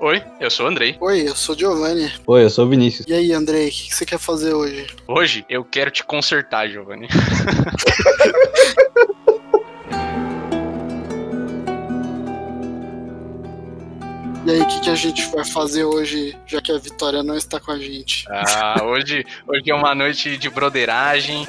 Oi, eu sou o Andrei. Oi, eu sou o Giovanni. Oi, eu sou o Vinícius. E aí, Andrei, o que você quer fazer hoje? Hoje eu quero te consertar, Giovanni. E aí, o que, que a gente vai fazer hoje, já que a Vitória não está com a gente? Ah, hoje, hoje é uma noite de broderagem.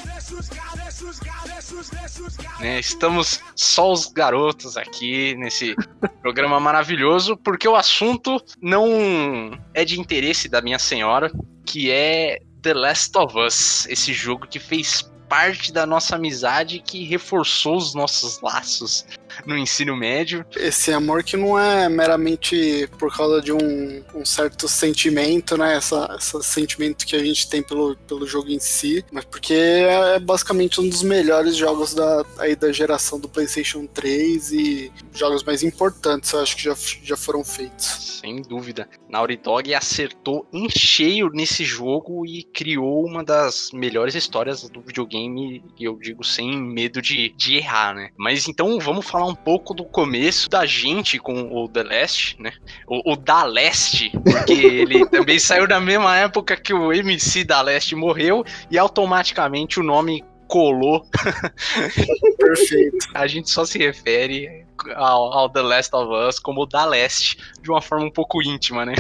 Né, estamos só os garotos aqui nesse programa maravilhoso, porque o assunto não é de interesse da minha senhora, que é The Last of Us, esse jogo que fez parte da nossa amizade, que reforçou os nossos laços no ensino médio. Esse amor que não é meramente por causa de um, um certo sentimento, né? Essa, esse sentimento que a gente tem pelo, pelo jogo em si, mas porque é basicamente um dos melhores jogos da, aí da geração do PlayStation 3 e jogos mais importantes, eu acho que já, já foram feitos. Sem dúvida. Naughty Dog acertou em cheio nesse jogo e criou uma das melhores histórias do videogame, e eu digo sem medo de, de errar, né? Mas então vamos falar um pouco do começo da gente com o The Last, né? O, o Da Leste, porque ele também saiu na mesma época que o MC Da Leste morreu e automaticamente o nome colou. Perfeito. A gente só se refere ao, ao, The Last of Us como Da Leste, de uma forma um pouco íntima, né?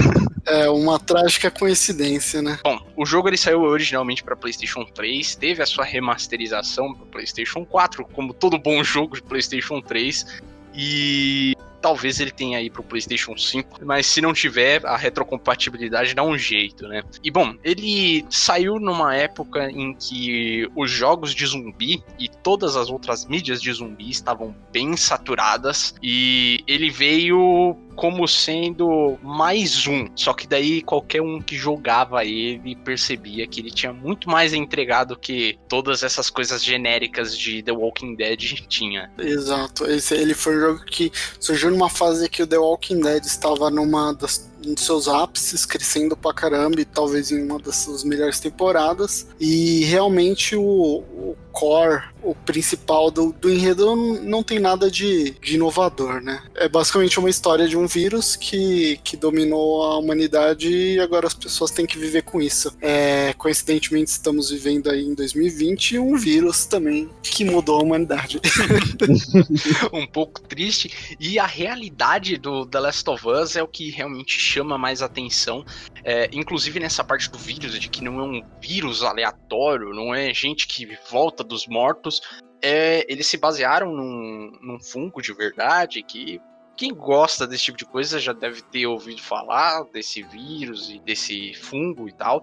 É uma trágica coincidência, né? Bom, o jogo ele saiu originalmente para PlayStation 3, teve a sua remasterização para PlayStation 4, como todo bom jogo de PlayStation 3, e talvez ele tenha aí pro PlayStation 5, mas se não tiver, a retrocompatibilidade dá um jeito, né? E bom, ele saiu numa época em que os jogos de zumbi e todas as outras mídias de zumbi estavam bem saturadas e ele veio como sendo mais um. Só que daí qualquer um que jogava ele percebia que ele tinha muito mais entregado que todas essas coisas genéricas de The Walking Dead tinha. Exato. Esse, ele foi um jogo que surgiu numa fase que o The Walking Dead estava numa das dos seus ápices, crescendo pra caramba e talvez em uma das suas melhores temporadas. E realmente o, o core, o principal do, do enredo não tem nada de, de, inovador, né? É basicamente uma história de um vírus que, que dominou a humanidade e agora as pessoas têm que viver com isso. É, coincidentemente, estamos vivendo aí em 2020 um vírus também que mudou a humanidade. um pouco triste. E a realidade do The Last of Us é o que realmente chama mais atenção, é, inclusive nessa parte do vírus, de que não é um vírus aleatório, não é gente que volta dos mortos. É, eles se basearam num, num fungo de verdade que quem gosta desse tipo de coisa já deve ter ouvido falar desse vírus e desse fungo e tal.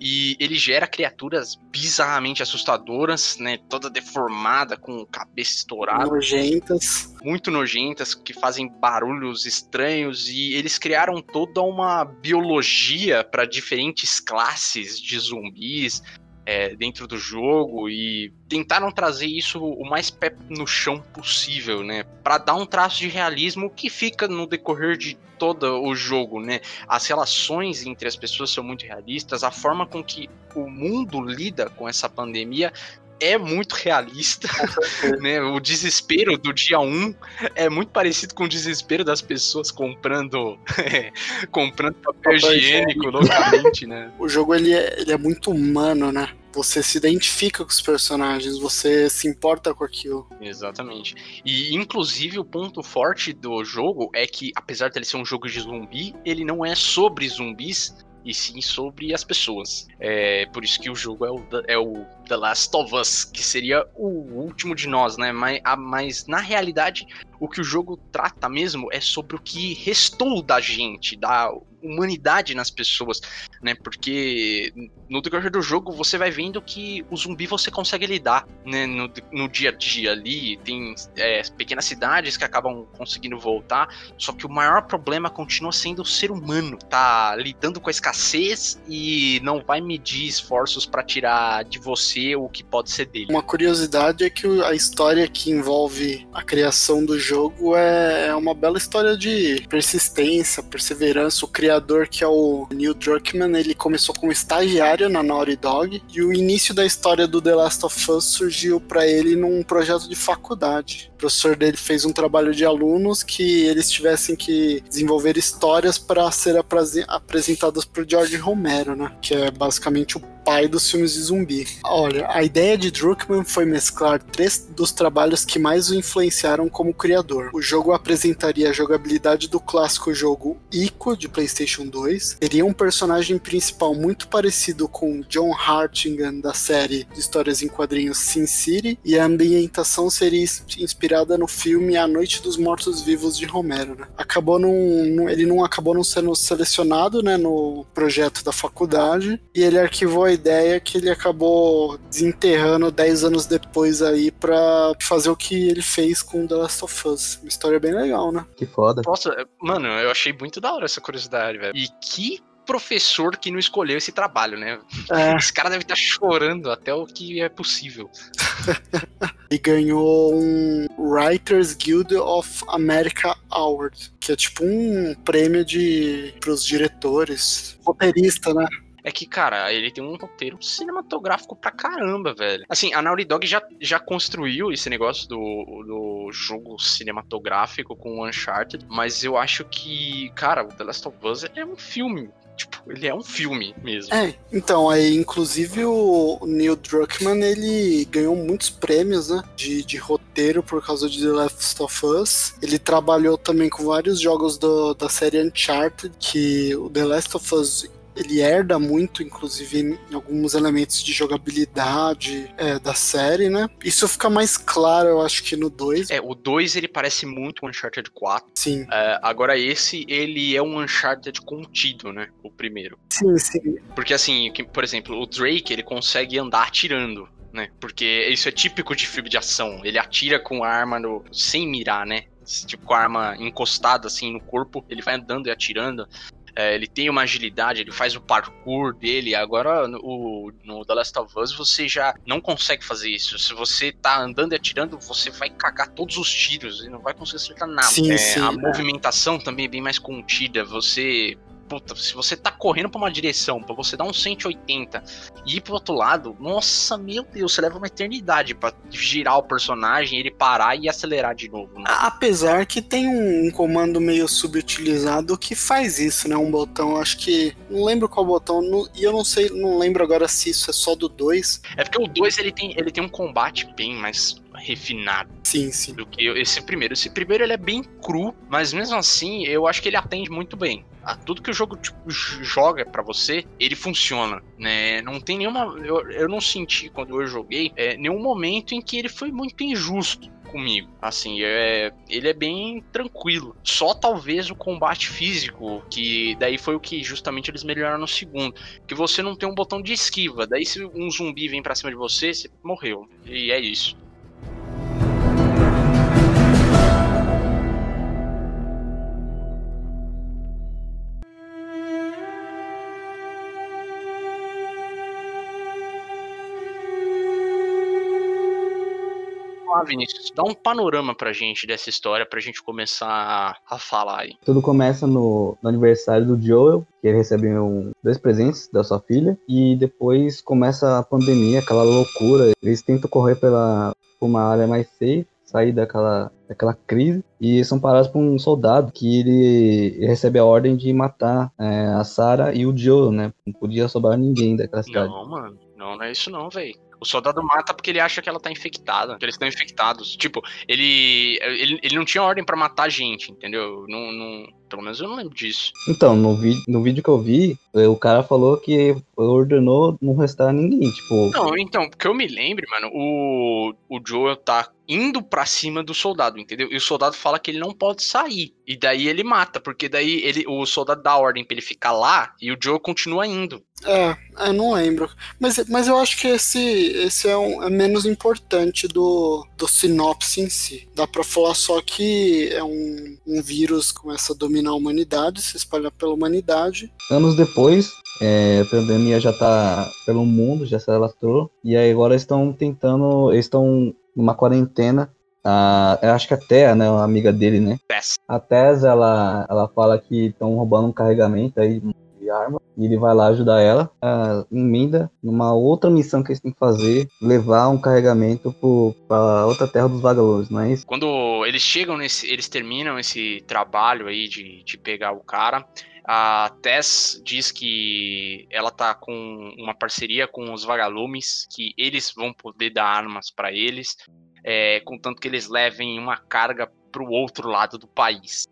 E ele gera criaturas bizarramente assustadoras, né? Toda deformada, com cabeça estourada. Nojentas. Muito nojentas, que fazem barulhos estranhos. E eles criaram toda uma biologia para diferentes classes de zumbis é, dentro do jogo e tentaram trazer isso o mais pé no chão possível, né? Para dar um traço de realismo que fica no decorrer de todo o jogo, né? As relações entre as pessoas são muito realistas, a forma com que o mundo lida com essa pandemia é muito realista, né? O desespero do dia 1 é muito parecido com o desespero das pessoas comprando é, comprando papel, higiênico loucamente, né? O jogo ele é, ele é muito humano, né? Você se identifica com os personagens, você se importa com aquilo. Exatamente. E inclusive o ponto forte do jogo é que, apesar de ele ser um jogo de zumbi, ele não é sobre zumbis, e sim sobre as pessoas. É por isso que o jogo é o, é o The Last of Us, que seria o último de nós, né? Mas, a, mas na realidade, o que o jogo trata mesmo é sobre o que restou da gente, da humanidade nas pessoas, né? Porque no decorrer do jogo você vai vendo que o zumbi você consegue lidar, né? No, no dia a dia ali, tem é, pequenas cidades que acabam conseguindo voltar, só que o maior problema continua sendo o ser humano, tá lidando com a escassez e não vai medir esforços para tirar de você o que pode ser dele. Uma curiosidade é que a história que envolve a criação do jogo é uma bela história de persistência, perseverança, o criador criador, que é o Neil Druckmann, ele começou como estagiário na Naughty Dog e o início da história do The Last of Us surgiu para ele num projeto de faculdade. O professor dele fez um trabalho de alunos que eles tivessem que desenvolver histórias para ser apresentadas pro George Romero, né? Que é basicamente o pai dos filmes de zumbi. Olha, a ideia de Druckmann foi mesclar três dos trabalhos que mais o influenciaram como criador. O jogo apresentaria a jogabilidade do clássico jogo Ico de PlayStation 2, teria um personagem principal muito parecido com John Hartingham da série de histórias em quadrinhos Sin City, e a ambientação seria inspirada no filme A Noite dos Mortos-Vivos de Romero. Né? Acabou num, ele não acabou não sendo selecionado né, no projeto da faculdade e ele arquivou a ideia que ele acabou desenterrando 10 anos depois aí pra fazer o que ele fez com The Last of Us. Uma história bem legal, né? Que foda. Nossa, mano, eu achei muito da hora essa curiosidade, velho. E que professor que não escolheu esse trabalho, né? É. Esse cara deve estar chorando até o que é possível. e ganhou um Writers Guild of America Award, que é tipo um prêmio de pros diretores, roteirista, né? É que, cara, ele tem um roteiro cinematográfico pra caramba, velho. Assim, a Naughty Dog já, já construiu esse negócio do, do jogo cinematográfico com o Uncharted, mas eu acho que, cara, o The Last of Us é um filme tipo, ele é um filme mesmo. É, então, aí, inclusive o Neil Druckmann, ele ganhou muitos prêmios, né, de, de roteiro por causa de The Last of Us. Ele trabalhou também com vários jogos do, da série Uncharted, que o The Last of Us ele herda muito, inclusive, em alguns elementos de jogabilidade é, da série, né? Isso fica mais claro, eu acho que no 2. É, o 2 ele parece muito um Uncharted 4. Sim. É, agora esse, ele é um Uncharted contido, né? O primeiro. Sim, sim. Porque assim, por exemplo, o Drake, ele consegue andar atirando. Né? Porque isso é típico de filme de ação. Ele atira com a arma no... sem mirar, né? tipo, com a arma encostada assim no corpo, ele vai andando e atirando. É, ele tem uma agilidade, ele faz o parkour dele. Agora, no, no The Last of Us, você já não consegue fazer isso. Se você tá andando e atirando, você vai cagar todos os tiros e não vai conseguir acertar nada. Sim, é, sim, a é. movimentação também é bem mais contida. Você puta, se você tá correndo pra uma direção, pra você dar um 180 e ir pro outro lado, nossa, meu Deus, você leva uma eternidade para girar o personagem, ele parar e acelerar de novo. Né? Apesar que tem um, um, comando meio subutilizado que faz isso, né? Um botão, acho que. Não lembro qual botão, e eu não sei, não lembro agora se isso é só do 2. É porque o 2 ele tem, ele tem um combate bem mais refinado. Sim, sim. Do que esse primeiro. Esse primeiro ele é bem cru, mas mesmo assim eu acho que ele atende muito bem. A tudo que o jogo tipo, joga para você, ele funciona, né? Não tem nenhuma. Eu, eu não senti quando eu joguei é, nenhum momento em que ele foi muito injusto comigo. Assim, é, ele é bem tranquilo. Só talvez o combate físico, que daí foi o que justamente eles melhoraram no segundo. Que você não tem um botão de esquiva. Daí se um zumbi vem pra cima de você, você morreu. E é isso. Lá, Vinícius, dá um panorama pra gente dessa história, pra gente começar a falar aí. Tudo começa no, no aniversário do Joel, que ele recebe um, dois presentes da sua filha, e depois começa a pandemia, aquela loucura. Eles tentam correr pela por uma área mais safe, sair daquela, daquela crise e são parados por um soldado que ele, ele recebe a ordem de matar é, a Sarah e o Joel, né? Não podia sobrar ninguém daquela cidade. Não, mano. Não, não é isso não, velho. O soldado mata porque ele acha que ela tá infectada, que eles estão infectados. Tipo, ele, ele, ele não tinha ordem para matar a gente, entendeu? Não, não, pelo menos eu não lembro disso. Então, no, vi no vídeo que eu vi, o cara falou que ordenou não restar ninguém, tipo. Não, então, porque eu me lembro, mano, o, o Joel tá indo pra cima do soldado, entendeu? E o soldado fala que ele não pode sair. E daí ele mata, porque daí ele, o soldado dá ordem pra ele ficar lá e o Joel continua indo. É, eu não lembro. Mas, mas eu acho que esse, esse é, um, é menos importante do, do sinopse em si. Dá pra falar só que é um, um vírus que começa a dominar a humanidade, se espalhar pela humanidade. Anos depois, é, a pandemia já tá pelo mundo, já se alastrou. E aí agora estão tentando. Eles estão numa quarentena a, eu acho que a Thea, né, a amiga dele, né? Tess. A Tess, ela, ela fala que estão roubando um carregamento aí de arma e ele vai lá ajudar ela. A emenda numa outra missão que eles têm que fazer, levar um carregamento para outra terra dos vagalumes, não é isso? Quando eles chegam nesse, eles terminam esse trabalho aí de, de pegar o cara. A Tess diz que ela tá com uma parceria com os vagalumes, que eles vão poder dar armas para eles, é, contanto que eles levem uma carga para o outro lado do país.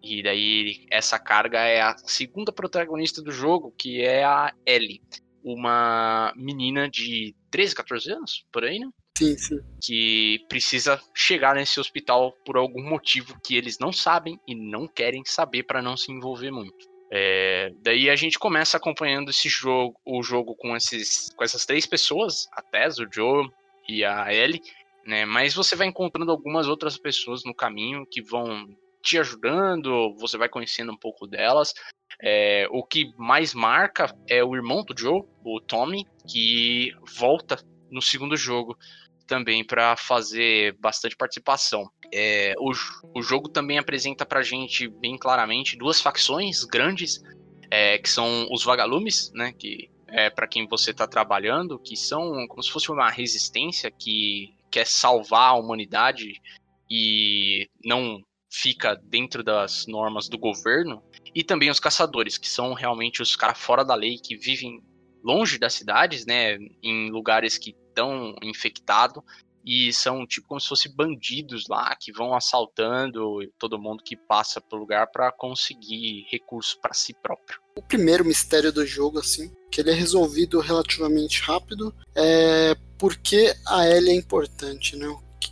E daí essa carga é a segunda protagonista do jogo, que é a Ellie, uma menina de 13, 14 anos, por aí, né? Sim, sim. Que precisa chegar nesse hospital por algum motivo que eles não sabem e não querem saber para não se envolver muito. É, daí a gente começa acompanhando esse jogo, o jogo com, esses, com essas três pessoas, a Tess, o Joe e a Ellie, né? Mas você vai encontrando algumas outras pessoas no caminho que vão te ajudando, você vai conhecendo um pouco delas. É, o que mais marca é o irmão do Joe, o Tommy, que volta no segundo jogo também para fazer bastante participação. É, o, o jogo também apresenta pra gente bem claramente duas facções grandes, é, que são os vagalumes, né, que é para quem você está trabalhando, que são como se fosse uma resistência que quer salvar a humanidade e não fica dentro das normas do governo, e também os caçadores, que são realmente os caras fora da lei, que vivem longe das cidades, né, em lugares que estão infectados, e são tipo como se fossem bandidos lá, que vão assaltando todo mundo que passa pelo lugar para conseguir recursos para si próprio. O primeiro mistério do jogo, assim, que ele é resolvido relativamente rápido, é porque a Ellie é importante, né?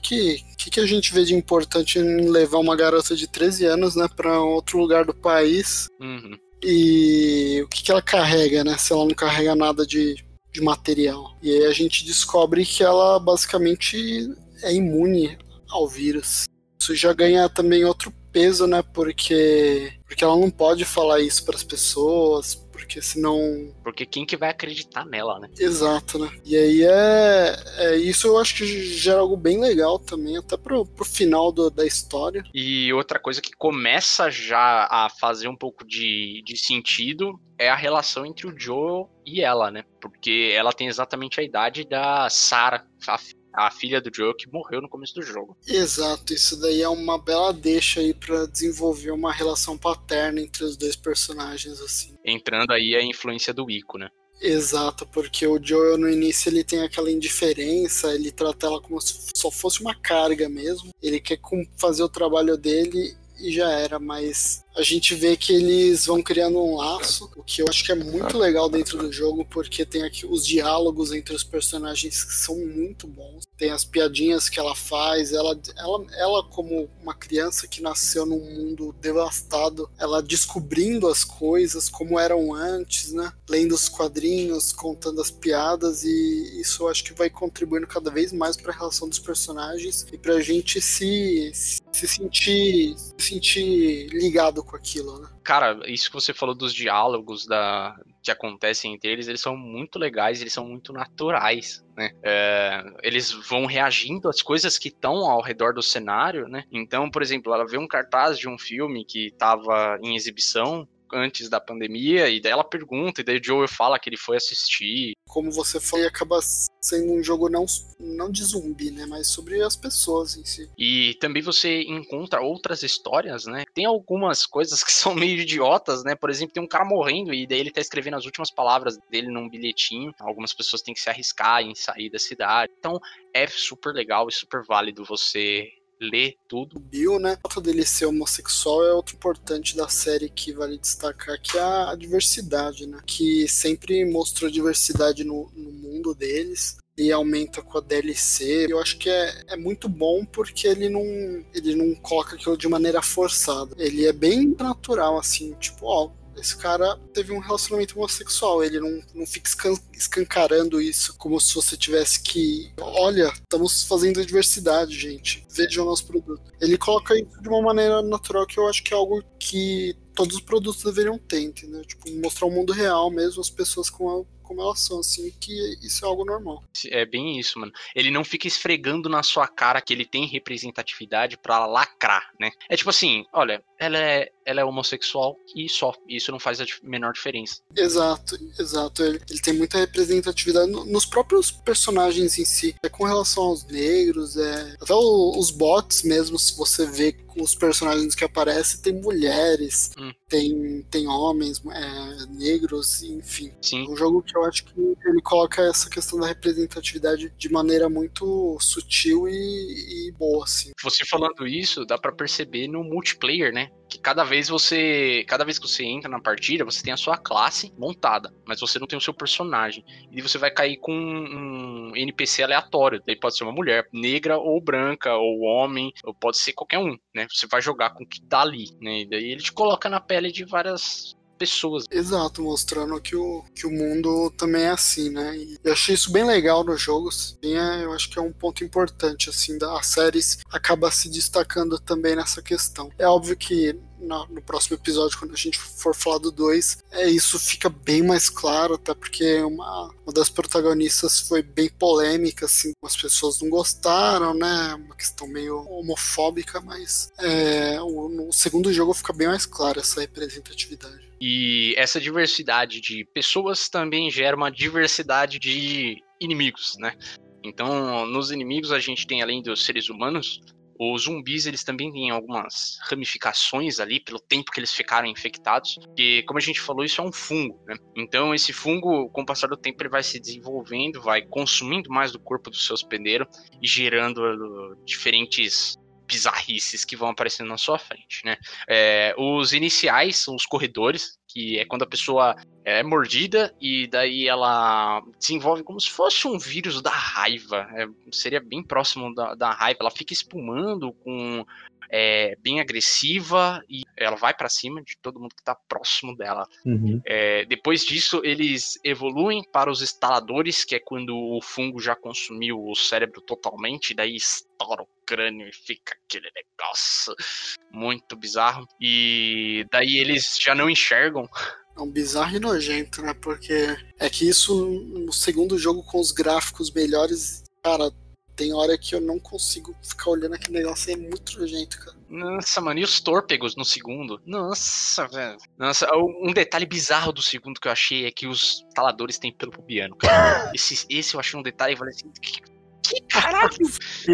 que, que, que a gente vê de importante em levar uma garota de 13 anos, né, para outro lugar do país? Uhum. E o que, que ela carrega, né? Se ela não carrega nada de, de material. E aí a gente descobre que ela basicamente é imune ao vírus. Isso já ganha também outro peso, né? Porque, porque ela não pode falar isso para as pessoas, porque senão. Porque quem que vai acreditar nela, né? Exato, né? E aí é, é isso eu acho que gera algo bem legal também, até pro, pro final do, da história. E outra coisa que começa já a fazer um pouco de, de sentido é a relação entre o Joel e ela, né? Porque ela tem exatamente a idade da Sarah, a a filha do Joe que morreu no começo do jogo. Exato, isso daí é uma bela deixa aí para desenvolver uma relação paterna entre os dois personagens assim. Entrando aí a influência do Ico, né? Exato, porque o Joel no início ele tem aquela indiferença, ele trata ela como se só fosse uma carga mesmo. Ele quer fazer o trabalho dele e já era, mas a gente vê que eles vão criando um laço, o que eu acho que é muito legal dentro do jogo, porque tem aqui os diálogos entre os personagens que são muito bons. Tem as piadinhas que ela faz, ela, ela, ela como uma criança que nasceu num mundo devastado, ela descobrindo as coisas como eram antes, né? Lendo os quadrinhos, contando as piadas e isso eu acho que vai contribuindo cada vez mais para a relação dos personagens e para a gente se, se sentir se sentir ligado com aquilo, né? Cara, isso que você falou dos diálogos da, que acontecem entre eles, eles são muito legais, eles são muito naturais, né? É, eles vão reagindo às coisas que estão ao redor do cenário, né? Então, por exemplo, ela vê um cartaz de um filme que estava em exibição antes da pandemia, e daí ela pergunta, e daí o Joel fala que ele foi assistir. Como você falou, acaba sendo um jogo não, não de zumbi, né? Mas sobre as pessoas em si. E também você encontra outras histórias, né? Tem algumas coisas que são meio idiotas, né? Por exemplo, tem um cara morrendo e daí ele tá escrevendo as últimas palavras dele num bilhetinho. Algumas pessoas têm que se arriscar em sair da cidade. Então é super legal e super válido você ler tudo. Bill, né? O fato dele ser homossexual é outro importante da série que vale destacar, que é a diversidade, né? Que sempre mostrou diversidade no, no mundo deles e aumenta com a DLC. Eu acho que é, é muito bom porque ele não, ele não coloca aquilo de maneira forçada. Ele é bem natural, assim, tipo, ó, esse cara teve um relacionamento homossexual. Ele não, não fica escancarando isso como se você tivesse que. Olha, estamos fazendo diversidade, gente. Vejam o nosso produto. Ele coloca isso de uma maneira natural que eu acho que é algo que todos os produtos deveriam ter, entendeu? Tipo, mostrar o mundo real mesmo, as pessoas com a como elas são, assim, que isso é algo normal. É bem isso, mano. Ele não fica esfregando na sua cara que ele tem representatividade para lacrar, né? É tipo assim, olha, ela é, ela é homossexual e só. Isso não faz a menor diferença. Exato, exato. Ele, ele tem muita representatividade no, nos próprios personagens em si. É com relação aos negros, é. Até o, os bots mesmo, se você vê os personagens que aparecem, tem mulheres, hum. tem, tem homens, é, negros, enfim. Sim. É um jogo que eu acho que ele coloca essa questão da representatividade de maneira muito sutil e, e boa, assim. Você falando isso, dá para perceber no multiplayer, né? que cada vez você, cada vez que você entra na partida, você tem a sua classe montada, mas você não tem o seu personagem. E você vai cair com um NPC aleatório, daí pode ser uma mulher negra ou branca ou homem, ou pode ser qualquer um, né? Você vai jogar com o que tá ali, né? E daí ele te coloca na pele de várias pessoas. Exato, mostrando que o, que o mundo também é assim, né? E eu achei isso bem legal nos jogos. E é, eu acho que é um ponto importante, assim, da série acaba se destacando também nessa questão. É óbvio que no, no, próximo episódio, quando a gente for falar do 2, é, isso fica bem mais claro, até porque uma, uma das protagonistas foi bem polêmica, assim, as pessoas não gostaram, né? Uma questão meio homofóbica, mas é, o, no segundo jogo fica bem mais claro essa representatividade. E essa diversidade de pessoas também gera uma diversidade de inimigos, né? Então, nos inimigos a gente tem além dos seres humanos, os zumbis, eles também têm algumas ramificações ali pelo tempo que eles ficaram infectados, que, como a gente falou, isso é um fungo, né? Então, esse fungo, com o passar do tempo, ele vai se desenvolvendo, vai consumindo mais do corpo do seu hospedeiro e gerando diferentes bizarrices que vão aparecendo na sua frente, né? É, os iniciais são os corredores, que é quando a pessoa é mordida e daí ela desenvolve como se fosse um vírus da raiva. É, seria bem próximo da, da raiva. Ela fica espumando com é, bem agressiva e ela vai para cima de todo mundo que tá próximo dela. Uhum. É, depois disso, eles evoluem para os instaladores, que é quando o fungo já consumiu o cérebro totalmente, daí estoura o crânio e fica aquele negócio muito bizarro. E daí eles já não enxergam é um bizarro e nojento, né? Porque é que isso no segundo jogo com os gráficos melhores, cara, tem hora que eu não consigo ficar olhando aquele negócio, é muito nojento, cara. Nossa, mano, e os tórpegos no segundo? Nossa, velho. Nossa, um detalhe bizarro do segundo que eu achei é que os taladores têm pelo pubiano, cara. Esse, esse eu achei um detalhe, eu falei assim, que, que caralho?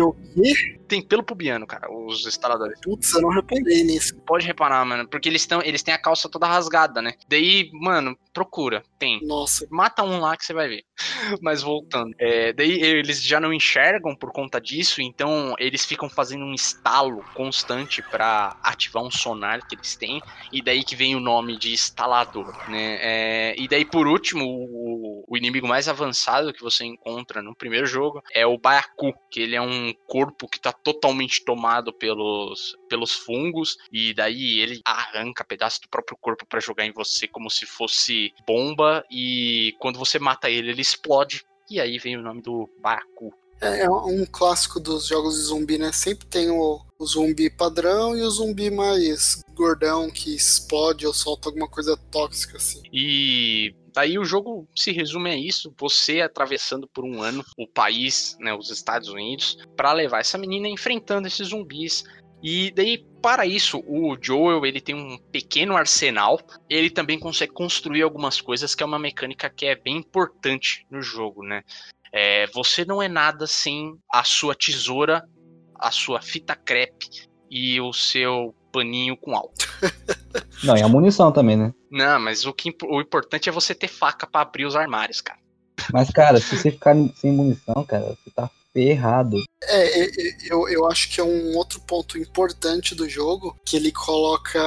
o quê? Tem pelo pubiano, cara, os instaladores. Putz, eu não reparei nisso. Pode reparar, mano, porque eles, tão, eles têm a calça toda rasgada, né? Daí, mano, procura, tem. Nossa. Mata um lá que você vai ver. Mas voltando. É, daí eles já não enxergam por conta disso, então eles ficam fazendo um estalo constante para ativar um sonar que eles têm, e daí que vem o nome de instalador, né? É, e daí, por último, o, o, inimigo mais avançado que você encontra no primeiro jogo é o Baiacu, que ele é um corpo que tá totalmente tomado pelos, pelos fungos, e daí ele arranca pedaço do próprio corpo para jogar em você como se fosse bomba e quando você mata ele, ele explode. E aí vem o nome do Baku. É, é um clássico dos jogos de zumbi, né? Sempre tem o, o zumbi padrão e o zumbi mais gordão que explode ou solta alguma coisa tóxica, assim. E Daí o jogo se resume a isso: você atravessando por um ano o país, né, os Estados Unidos, para levar essa menina enfrentando esses zumbis, e daí, para isso, o Joel ele tem um pequeno arsenal. Ele também consegue construir algumas coisas, que é uma mecânica que é bem importante no jogo, né? É, você não é nada sem a sua tesoura, a sua fita crepe e o seu paninho com álcool. Não, e a munição também, né? Não, mas o, que, o importante é você ter faca para abrir os armários, cara. Mas, cara, se você ficar sem munição, cara, você tá ferrado. É, é, é, eu, eu acho que é um outro ponto importante do jogo, que ele coloca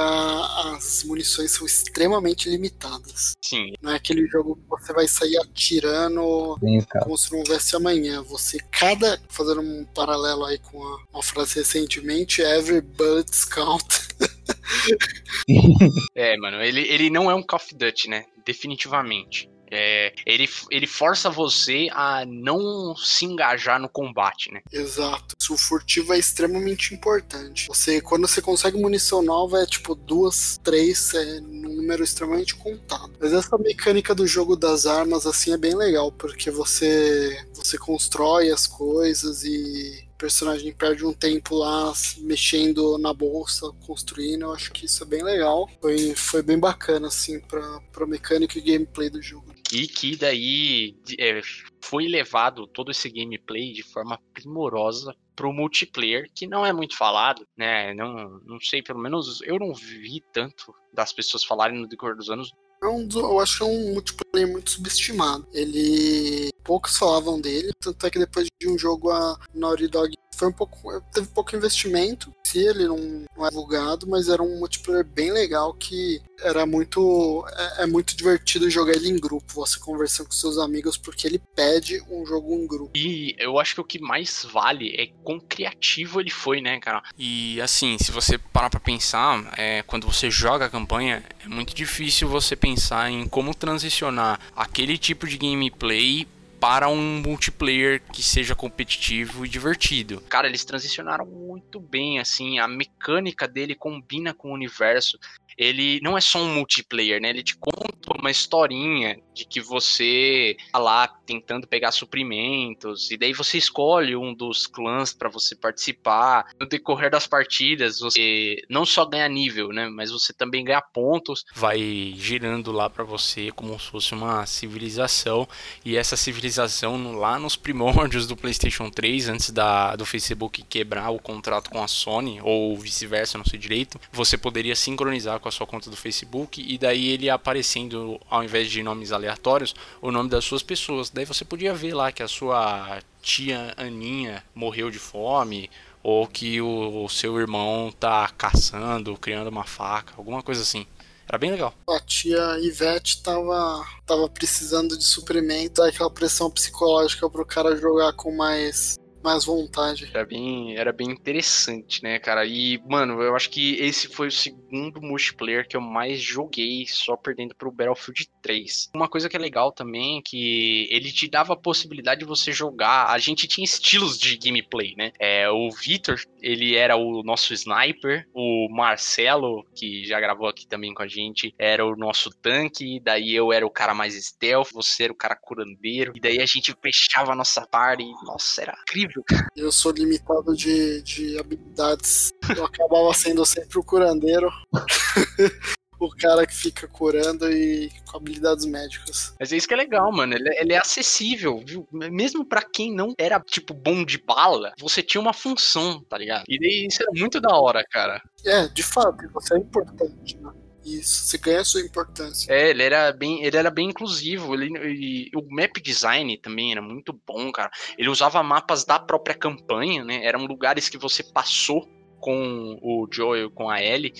as munições são extremamente limitadas. Sim. Não é aquele jogo que você vai sair atirando Sim, como se não houvesse amanhã. Você, cada, fazendo um paralelo aí com a, uma frase recentemente, every bullet count. é, mano, ele, ele não é um Call of Duty, né? Definitivamente. É, ele, ele força você a não se engajar no combate, né? Exato. O furtivo é extremamente importante. Você, quando você consegue munição nova, é tipo duas, três, é um número extremamente contado. Mas essa mecânica do jogo das armas, assim, é bem legal, porque você, você constrói as coisas e personagem perde um tempo lá mexendo na bolsa, construindo. Eu acho que isso é bem legal. Foi, foi bem bacana, assim, pra, pra mecânica e gameplay do jogo. E que daí é, foi levado todo esse gameplay de forma primorosa pro multiplayer, que não é muito falado, né? Não, não sei, pelo menos eu não vi tanto das pessoas falarem no decorrer dos anos é um, eu acho que é um multiplayer muito subestimado. Ele. Poucos falavam dele, tanto é que depois de um jogo a Naughty Dog foi um pouco. teve pouco investimento. Se ele não, não é divulgado, mas era um multiplayer bem legal que era muito. É, é, muito divertido jogar ele em grupo, você conversando com seus amigos, porque ele pede um jogo em grupo. E eu acho que o que mais vale é quão criativo ele foi, né, cara? E assim, se você parar pra pensar, é, quando você joga a campanha, é muito difícil você pensar em como transicionar aquele tipo de gameplay para um multiplayer que seja competitivo e divertido. Cara, eles transicionaram muito bem, assim, a mecânica dele combina com o universo ele não é só um multiplayer, né? Ele te conta uma historinha de que você tá lá tentando pegar suprimentos, e daí você escolhe um dos clãs para você participar. No decorrer das partidas, você não só ganha nível, né? Mas você também ganha pontos. Vai girando lá para você como se fosse uma civilização, e essa civilização lá nos primórdios do PlayStation 3, antes da, do Facebook quebrar o contrato com a Sony, ou vice-versa, não sei direito, você poderia sincronizar com com a sua conta do Facebook e daí ele aparecendo, ao invés de nomes aleatórios, o nome das suas pessoas. Daí você podia ver lá que a sua tia Aninha morreu de fome ou que o, o seu irmão tá caçando, criando uma faca, alguma coisa assim. Era bem legal. A tia Ivete tava, tava precisando de suprimento, aquela pressão psicológica pro cara jogar com mais mais vontade. Era bem, era bem interessante, né, cara? E, mano, eu acho que esse foi o segundo multiplayer que eu mais joguei, só perdendo pro Battlefield 3. Uma coisa que é legal também é que ele te dava a possibilidade de você jogar. A gente tinha estilos de gameplay, né? É, o Victor, ele era o nosso sniper, o Marcelo, que já gravou aqui também com a gente, era o nosso tanque, daí eu era o cara mais stealth, você era o cara curandeiro, e daí a gente fechava a nossa party. Nossa, era incrível Eu sou limitado de, de habilidades. Eu acabava sendo sempre o curandeiro. o cara que fica curando e com habilidades médicas. Mas é isso que é legal, mano. Ele, ele é acessível, viu? Mesmo para quem não era, tipo, bom de bala, você tinha uma função, tá ligado? E isso era muito da hora, cara. É, de fato, você é importante, né? Isso, você ganha a sua importância. É, ele era bem, ele era bem inclusivo. Ele, e, o map design também era muito bom, cara. Ele usava mapas da própria campanha, né? Eram lugares que você passou com o Joel, com a Ellie,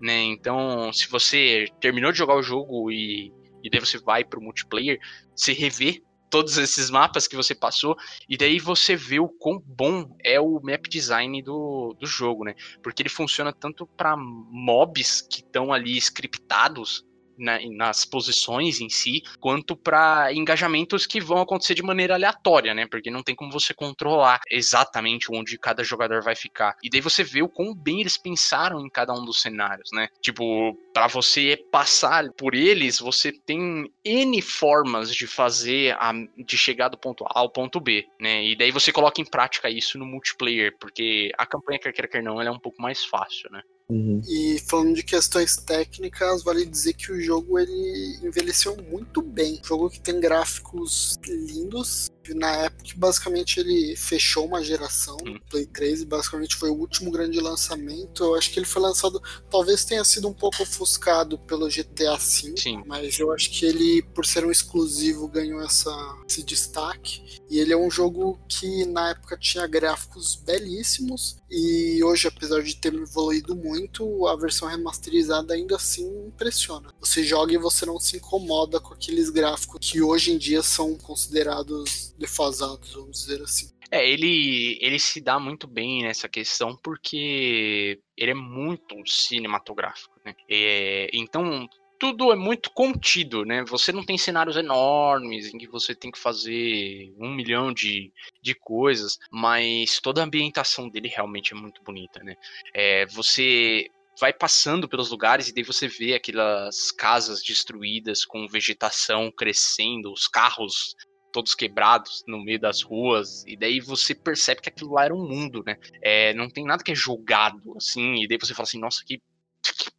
né? Então, se você terminou de jogar o jogo e, e daí você vai pro multiplayer, você revê todos esses mapas que você passou, e daí você vê o quão bom é o map design do, do jogo, né? Porque ele funciona tanto para mobs que estão ali scriptados na, nas posições em si, quanto para engajamentos que vão acontecer de maneira aleatória, né? Porque não tem como você controlar exatamente onde cada jogador vai ficar. E daí você vê o quão bem eles pensaram em cada um dos cenários, né? Tipo, para você passar por eles, você tem N formas de fazer, a, de chegar do ponto A ao ponto B, né? E daí você coloca em prática isso no multiplayer, porque a campanha, quer queira, quer não, ela é um pouco mais fácil, né? Uhum. E falando de questões técnicas, vale dizer que o jogo ele envelheceu muito bem. Um jogo que tem gráficos lindos, na época, basicamente, ele fechou uma geração. Hum. Play 3 basicamente foi o último grande lançamento. Eu acho que ele foi lançado, talvez tenha sido um pouco ofuscado pelo GTA V, Sim. mas eu acho que ele, por ser um exclusivo, ganhou essa, esse destaque. E ele é um jogo que na época tinha gráficos belíssimos e hoje, apesar de ter evoluído muito, a versão remasterizada ainda assim impressiona. Você joga e você não se incomoda com aqueles gráficos que hoje em dia são considerados defasados, vamos dizer assim. É, ele, ele se dá muito bem nessa questão porque ele é muito cinematográfico, né? É, então, tudo é muito contido, né? Você não tem cenários enormes em que você tem que fazer um milhão de, de coisas, mas toda a ambientação dele realmente é muito bonita, né? É, você vai passando pelos lugares e daí você vê aquelas casas destruídas com vegetação crescendo, os carros todos quebrados no meio das ruas, e daí você percebe que aquilo lá era um mundo, né? É, não tem nada que é jogado, assim, e daí você fala assim, nossa, que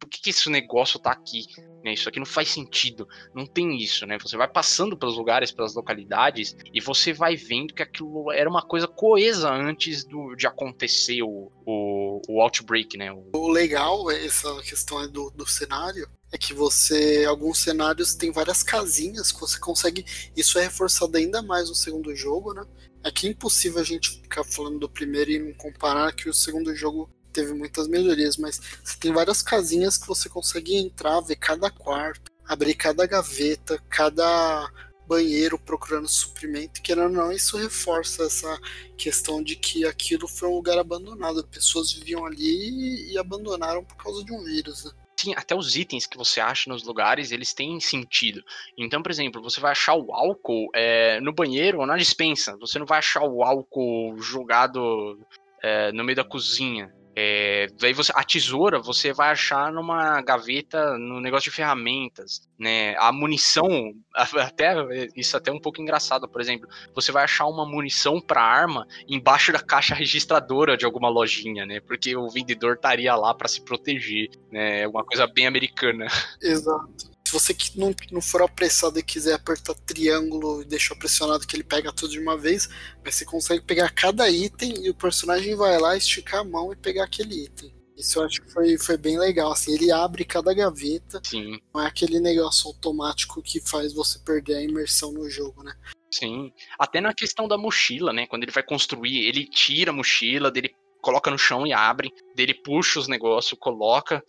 por que, que esse negócio tá aqui? Né? Isso aqui não faz sentido. Não tem isso, né? Você vai passando pelos lugares, pelas localidades, e você vai vendo que aquilo era uma coisa coesa antes do, de acontecer o, o, o Outbreak, né? O... o legal, é essa questão do, do cenário, é que você, alguns cenários tem várias casinhas que você consegue. Isso é reforçado ainda mais no segundo jogo, né? É que é impossível a gente ficar falando do primeiro e não comparar que o segundo jogo teve muitas melhorias, mas você tem várias casinhas que você consegue entrar, ver cada quarto, abrir cada gaveta, cada banheiro procurando suprimento, ou não, isso reforça essa questão de que aquilo foi um lugar abandonado. Pessoas viviam ali e abandonaram por causa de um vírus. Né? Sim, até os itens que você acha nos lugares, eles têm sentido. Então, por exemplo, você vai achar o álcool é, no banheiro ou na dispensa. Você não vai achar o álcool jogado é, no meio da cozinha. É, daí você, a tesoura você vai achar numa gaveta no negócio de ferramentas, né? A munição, até isso até é um pouco engraçado, por exemplo, você vai achar uma munição para arma embaixo da caixa registradora de alguma lojinha, né? Porque o vendedor estaria lá para se proteger, né? Uma coisa bem americana. Exato. Se você não, não for apressado e quiser apertar triângulo e deixar pressionado que ele pega tudo de uma vez, mas você consegue pegar cada item e o personagem vai lá esticar a mão e pegar aquele item. Isso eu acho que foi, foi bem legal. Assim, ele abre cada gaveta. Sim. Não é aquele negócio automático que faz você perder a imersão no jogo, né? Sim. Até na questão da mochila, né? Quando ele vai construir, ele tira a mochila, dele coloca no chão e abre, dele puxa os negócios, coloca,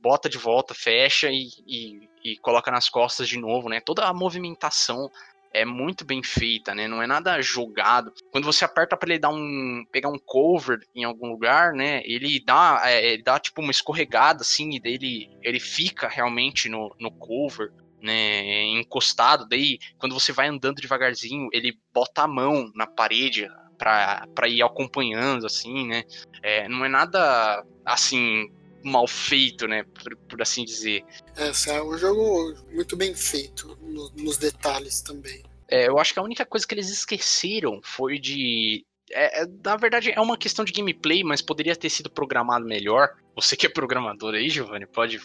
bota de volta, fecha e, e, e, coloca nas costas de novo, né? Toda a movimentação é muito bem feita, né? Não é nada jogado. Quando você aperta para ele dar um pegar um cover em algum lugar, né? Ele dá, é, ele dá tipo uma escorregada assim e dele ele fica realmente no, no cover. Né, encostado, daí quando você vai andando devagarzinho, ele bota a mão na parede, para ir acompanhando, assim, né? É, não é nada, assim, mal feito, né? Por, por assim dizer. É, é um jogo muito bem feito no, nos detalhes também. É, eu acho que a única coisa que eles esqueceram foi de. É, é, na verdade, é uma questão de gameplay, mas poderia ter sido programado melhor. Você que é programador aí, Giovanni, pode,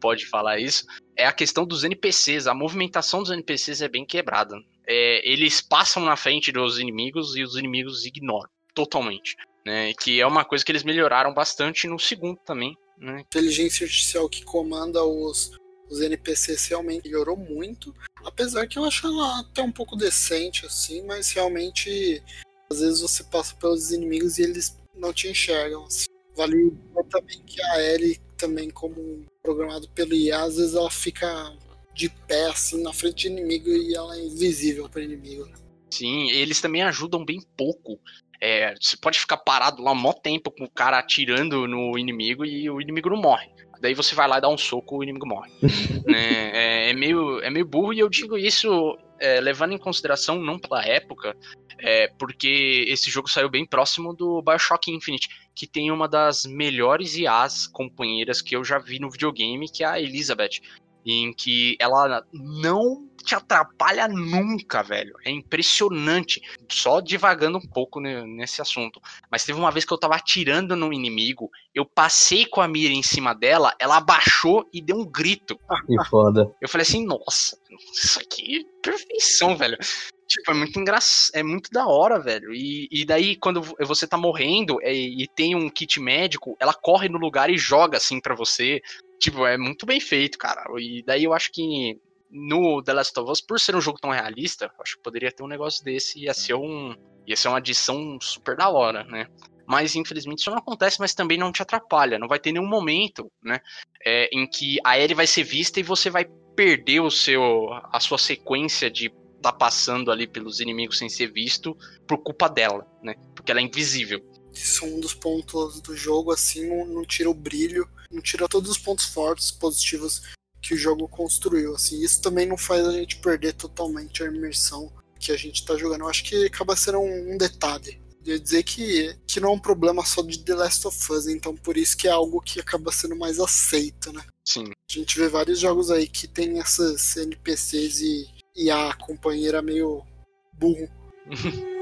pode falar isso. É a questão dos NPCs. A movimentação dos NPCs é bem quebrada é, eles passam na frente dos inimigos e os inimigos ignoram totalmente. Né, que é uma coisa que eles melhoraram bastante no segundo também. Né? Inteligência artificial que comanda os, os NPCs realmente melhorou muito. Apesar que eu acho ela até um pouco decente, assim, mas realmente às vezes você passa pelos inimigos e eles não te enxergam. Assim. Vale também que a Ellie, também como programado pelo IA, às vezes ela fica de pé, assim, na frente do inimigo e ela é invisível para o inimigo. Né? Sim, eles também ajudam bem pouco. É, você pode ficar parado lá um mó tempo com o cara atirando no inimigo e o inimigo não morre. Daí você vai lá e dá um soco o inimigo morre. né? é, é, meio, é meio burro e eu digo isso é, levando em consideração não pela época, é, porque esse jogo saiu bem próximo do Bioshock Infinite, que tem uma das melhores IAs companheiras que eu já vi no videogame, que é a Elizabeth em que ela não te atrapalha nunca, velho. É impressionante. Só divagando um pouco nesse assunto. Mas teve uma vez que eu tava atirando no inimigo, eu passei com a mira em cima dela, ela abaixou e deu um grito. Que foda. Eu falei assim, nossa, isso aqui é perfeição, velho. Tipo, é muito engraçado, é muito da hora, velho. E, e daí, quando você tá morrendo e, é, e tem um kit médico, ela corre no lugar e joga assim para você. Tipo, é muito bem feito, cara. E daí eu acho que no The Last of Us, por ser um jogo tão realista, acho que poderia ter um negócio desse. Ia ser um. Ia ser uma adição super da hora, né? Mas infelizmente isso não acontece, mas também não te atrapalha. Não vai ter nenhum momento, né? É, em que a Ellie vai ser vista e você vai perder o seu, a sua sequência de tá passando ali pelos inimigos sem ser visto por culpa dela, né? Porque ela é invisível. Isso é um dos pontos do jogo, assim, não, tira o brilho tira todos os pontos fortes, positivos que o jogo construiu. Assim, isso também não faz a gente perder totalmente a imersão que a gente tá jogando. Eu acho que acaba sendo um, um detalhe. Eu ia dizer que, que não é um problema só de The Last of Us, então por isso que é algo que acaba sendo mais aceito, né? Sim. A gente vê vários jogos aí que tem essas NPCs e, e a companheira meio burro.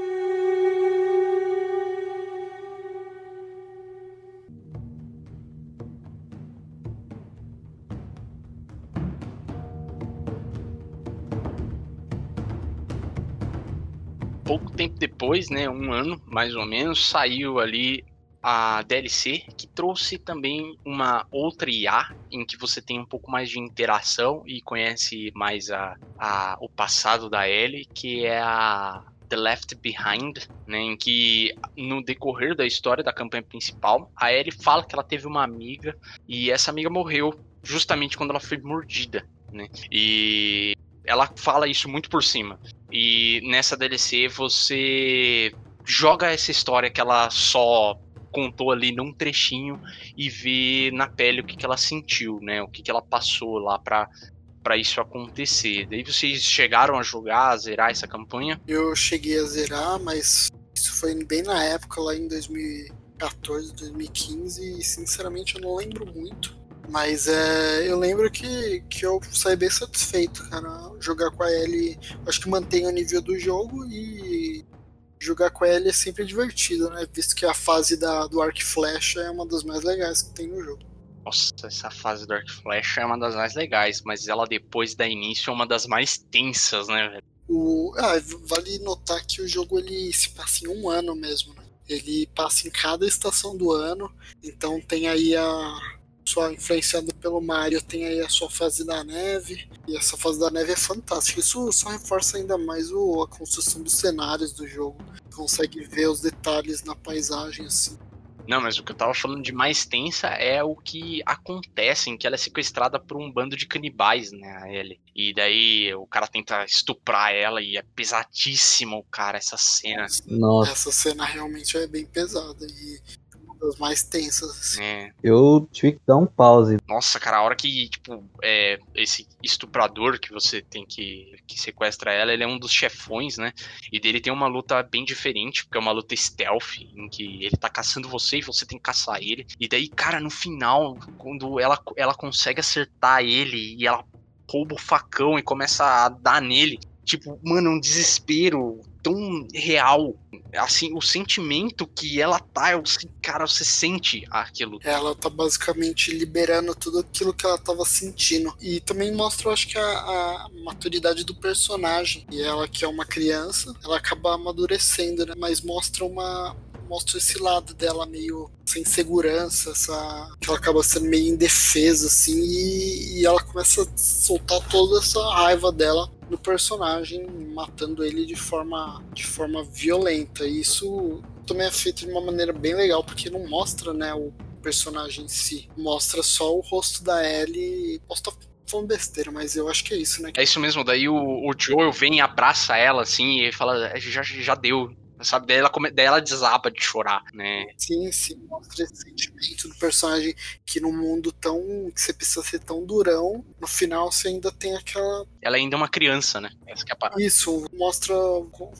pouco tempo depois, né, um ano mais ou menos, saiu ali a DLC que trouxe também uma outra IA em que você tem um pouco mais de interação e conhece mais a, a o passado da Ellie, que é a The Left Behind, né, em que no decorrer da história da campanha principal, a Ellie fala que ela teve uma amiga e essa amiga morreu justamente quando ela foi mordida, né? E ela fala isso muito por cima. E nessa DLC você joga essa história que ela só contou ali num trechinho e vê na pele o que, que ela sentiu, né? O que, que ela passou lá pra, para isso acontecer. Daí vocês chegaram a jogar, a zerar essa campanha? Eu cheguei a zerar, mas isso foi bem na época, lá em 2014, 2015, e sinceramente eu não lembro muito. Mas é, eu lembro que, que eu saí bem satisfeito, cara. Jogar com a Ellie, acho que mantém o nível do jogo e jogar com a Ellie é sempre divertido, né? Visto que a fase da, do Arc Flash é uma das mais legais que tem no jogo. Nossa, essa fase do Arc Flash é uma das mais legais, mas ela depois da início é uma das mais tensas, né, velho? O, ah, vale notar que o jogo ele se passa em um ano mesmo, né? Ele passa em cada estação do ano, então tem aí a, só influenciado pelo Mario, tem aí a sua fase da neve, e essa fase da neve é fantástica. Isso só reforça ainda mais o, a construção dos cenários do jogo. Consegue ver os detalhes na paisagem assim. Não, mas o que eu tava falando de mais tensa é o que acontece em que ela é sequestrada por um bando de canibais, né, a Ellie. E daí o cara tenta estuprar ela e é pesadíssimo, cara, essa cena. Nossa. Essa cena realmente é bem pesada e das mais tensas. Assim. É. Eu tive que dar um pause. Nossa, cara, a hora que, tipo, é, esse estuprador que você tem que, que sequestra ela, ele é um dos chefões, né? E dele tem uma luta bem diferente, porque é uma luta stealth, em que ele tá caçando você e você tem que caçar ele. E daí, cara, no final, quando ela, ela consegue acertar ele e ela rouba o facão e começa a dar nele, tipo, mano, um desespero tão real. Assim, o sentimento que ela tá, eu, cara, você sente aquilo. Ela tá basicamente liberando tudo aquilo que ela tava sentindo. E também mostra, eu acho que, a, a maturidade do personagem. E ela, que é uma criança, ela acaba amadurecendo, né? Mas mostra uma, mostra esse lado dela meio sem segurança, essa, que ela acaba sendo meio indefesa, assim, e, e, ela começa a soltar toda essa raiva dela no personagem, matando ele de forma, de forma violenta. E isso também é feito de uma maneira bem legal, porque não mostra né, o personagem em si, mostra só o rosto da Ellie. Posso estar falando besteira, mas eu acho que é isso, né? É isso mesmo, daí o, o Joel vem e abraça ela assim e fala: já, já deu, sabe? Daí ela, come... Daí ela desaba de chorar, né? Sim, sim, mostra esse sentimento do personagem que num mundo tão. que você precisa ser tão durão, no final você ainda tem aquela. Ela ainda é uma criança, né? Essa é a parada. Isso, mostra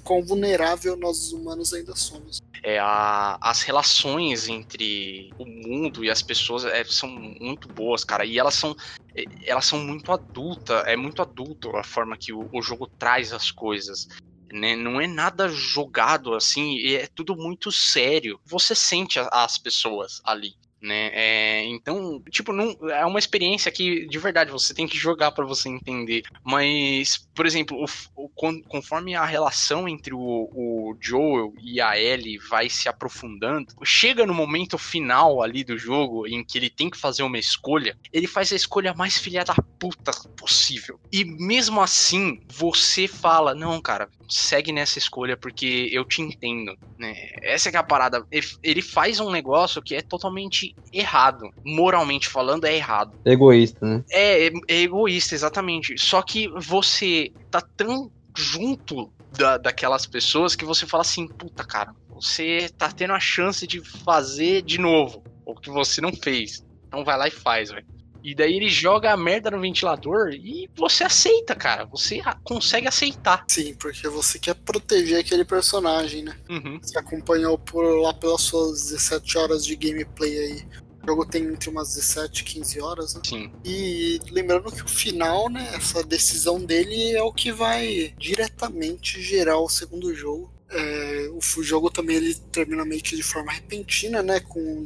quão vulnerável nós humanos ainda somos. É, a, as relações entre o mundo e as pessoas é, são muito boas, cara. E elas são é, elas são muito adultas, é muito adulto a forma que o, o jogo traz as coisas né? Não é nada jogado assim, é tudo muito sério. Você sente as pessoas ali né? É, então, tipo, não, é uma experiência que de verdade você tem que jogar para você entender. Mas, por exemplo, o, o, conforme a relação entre o, o, Joel e a Ellie vai se aprofundando, chega no momento final ali do jogo em que ele tem que fazer uma escolha, ele faz a escolha mais filha da puta possível. E mesmo assim, você fala: "Não, cara, segue nessa escolha porque eu te entendo", né? Essa é, é a parada. Ele faz um negócio que é totalmente errado. Moralmente falando, é errado. Egoísta, né? É, é, é egoísta, exatamente. Só que você tá tão junto da, daquelas pessoas que você fala assim, puta, cara, você tá tendo a chance de fazer de novo o que você não fez. Então vai lá e faz, velho. E daí ele joga a merda no ventilador e você aceita, cara. Você consegue aceitar. Sim, porque você quer proteger aquele personagem, né? Uhum. Você acompanhou por lá pelas suas 17 horas de gameplay aí. O jogo tem entre umas 17 e 15 horas, né? Sim. E lembrando que o final, né, essa decisão dele é o que vai diretamente gerar o segundo jogo. É, o jogo também ele termina meio que de forma repentina, né, com,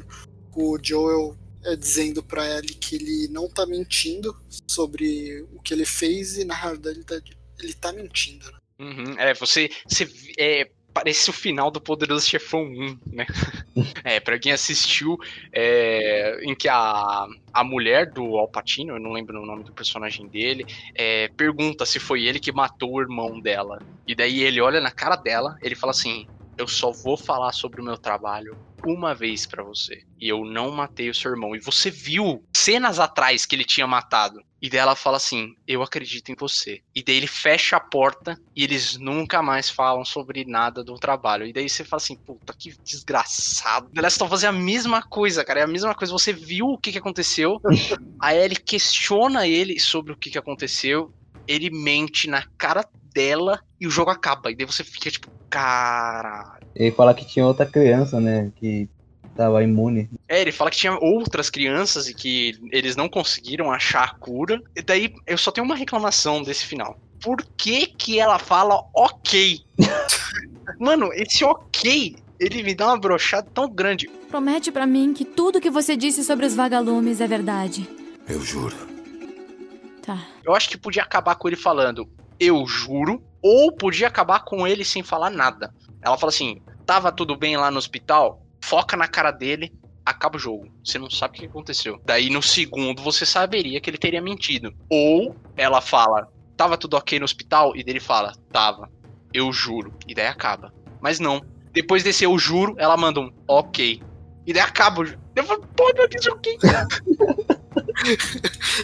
com o Joel é, dizendo para ele que ele não tá mentindo sobre o que ele fez e na realidade ele tá mentindo. Né? Uhum. É, você, você é, parece o final do Poderoso Chefão 1, né? é, pra quem assistiu, é, em que a, a mulher do Alpatino, eu não lembro o nome do personagem dele, é, pergunta se foi ele que matou o irmão dela. E daí ele olha na cara dela, ele fala assim: Eu só vou falar sobre o meu trabalho uma vez para você. E eu não matei o seu irmão. E você viu cenas atrás que ele tinha matado. E daí ela fala assim: Eu acredito em você. E daí ele fecha a porta e eles nunca mais falam sobre nada do trabalho. E daí você fala assim: Puta, que desgraçado. Eles estão fazendo a mesma coisa, cara. É a mesma coisa. Você viu o que, que aconteceu. Aí ele questiona ele sobre o que, que aconteceu. Ele mente na cara dela e o jogo acaba. E daí você fica tipo, caralho. Ele fala que tinha outra criança, né? Que tava imune. É, ele fala que tinha outras crianças e que eles não conseguiram achar a cura. E daí eu só tenho uma reclamação desse final. Por que que ela fala ok? Mano, esse ok, ele me dá uma brochada tão grande. Promete para mim que tudo que você disse sobre os vagalumes é verdade. Eu juro. Tá. Eu acho que podia acabar com ele falando eu juro, ou podia acabar com ele sem falar nada. Ela fala assim: tava tudo bem lá no hospital? Foca na cara dele, acaba o jogo. Você não sabe o que aconteceu. Daí no segundo você saberia que ele teria mentido. Ou ela fala: tava tudo ok no hospital? E dele fala: tava. Eu juro. E daí acaba. Mas não. Depois desse eu juro, ela manda um ok. E daí acaba o jogo. Eu falo, pô, meu Deus, ok.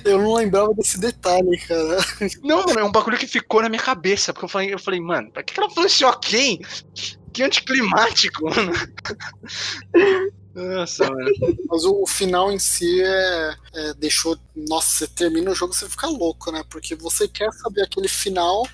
Eu não lembrava desse detalhe, cara. Não, mano, é um bagulho que ficou na minha cabeça. Porque eu falei, eu falei mano, pra que ela falou esse ok? Que anticlimático, mano. Nossa, mano. Mas o, o final em si é, é, deixou. Nossa, você termina o jogo você fica louco, né? Porque você quer saber aquele final.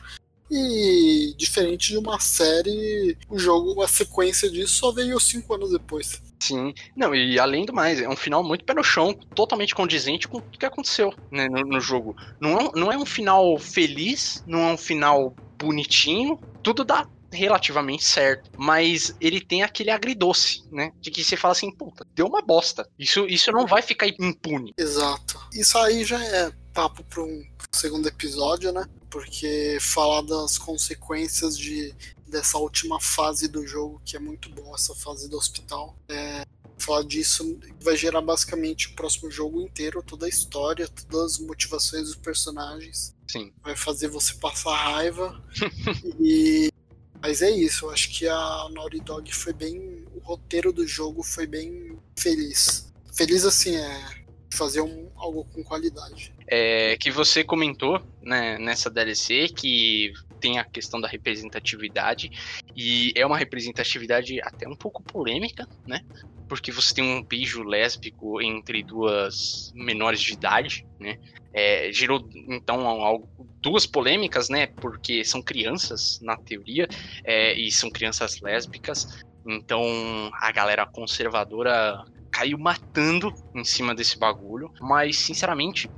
E diferente de uma série, o jogo, a sequência disso só veio cinco anos depois. Sim. Não, e além do mais, é um final muito pé no chão, totalmente condizente com o que aconteceu né, no, no, jogo. Não é, não é um final feliz, não é um final bonitinho, tudo dá relativamente certo, mas ele tem aquele agridoce, né? De que você fala assim, puta, deu uma bosta. Isso, isso não vai ficar impune. Exato. Isso aí já é papo para um segundo episódio, né? Porque falar das consequências de dessa última fase do jogo, que é muito bom, essa fase do hospital. É, falar disso vai gerar basicamente o próximo jogo inteiro, toda a história, todas as motivações dos personagens. Sim. Vai fazer você passar raiva. e mas é isso, eu acho que a Naughty Dog foi bem. O roteiro do jogo foi bem feliz. Feliz assim, é fazer um, algo com qualidade. É, que você comentou né, nessa DLC que tem a questão da representatividade e é uma representatividade até um pouco polêmica, né? Porque você tem um beijo lésbico entre duas menores de idade, né? É, gerou então algo, duas polêmicas, né? Porque são crianças na teoria é, e são crianças lésbicas. Então a galera conservadora caiu matando em cima desse bagulho. Mas sinceramente,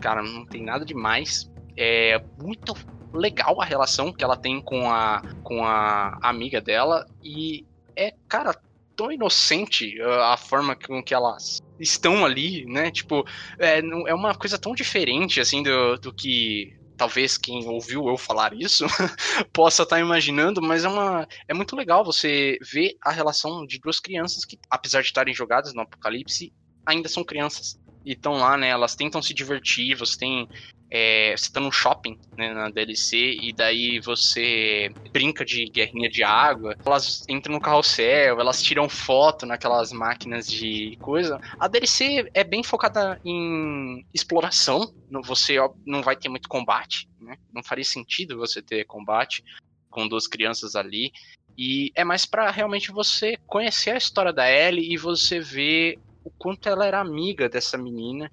cara, não tem nada demais. É muito legal a relação que ela tem com a, com a amiga dela. E é, cara, tão inocente a forma com que elas estão ali, né? Tipo, é, é uma coisa tão diferente, assim, do, do que talvez quem ouviu eu falar isso possa estar tá imaginando, mas é uma é muito legal você ver a relação de duas crianças que, apesar de estarem jogadas no apocalipse, ainda são crianças. E estão lá, né? Elas tentam se divertir, você tem é, você tá no shopping, né, na DLC, e daí você brinca de guerrinha de água, elas entram no carrossel, elas tiram foto naquelas máquinas de coisa. A DLC é bem focada em exploração, você não vai ter muito combate, né? Não faria sentido você ter combate com duas crianças ali. E é mais para realmente você conhecer a história da Ellie e você ver o quanto ela era amiga dessa menina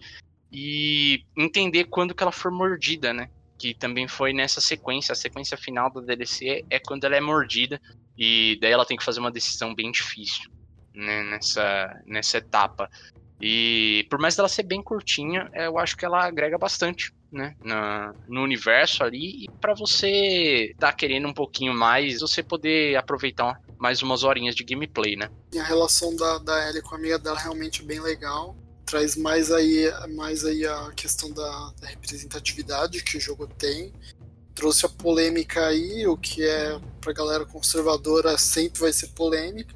e entender quando que ela for mordida, né? Que também foi nessa sequência. A sequência final da DLC é quando ela é mordida. E daí ela tem que fazer uma decisão bem difícil né, nessa, nessa etapa. E por mais dela ser bem curtinha, eu acho que ela agrega bastante, né, na, no universo ali. E para você tá querendo um pouquinho mais, você poder aproveitar mais umas horinhas de gameplay, né? E a relação da, da Ellie com a amiga dela é realmente bem legal. Traz mais aí, mais aí a questão da, da representatividade que o jogo tem trouxe a polêmica aí, o que é pra galera conservadora sempre vai ser polêmica.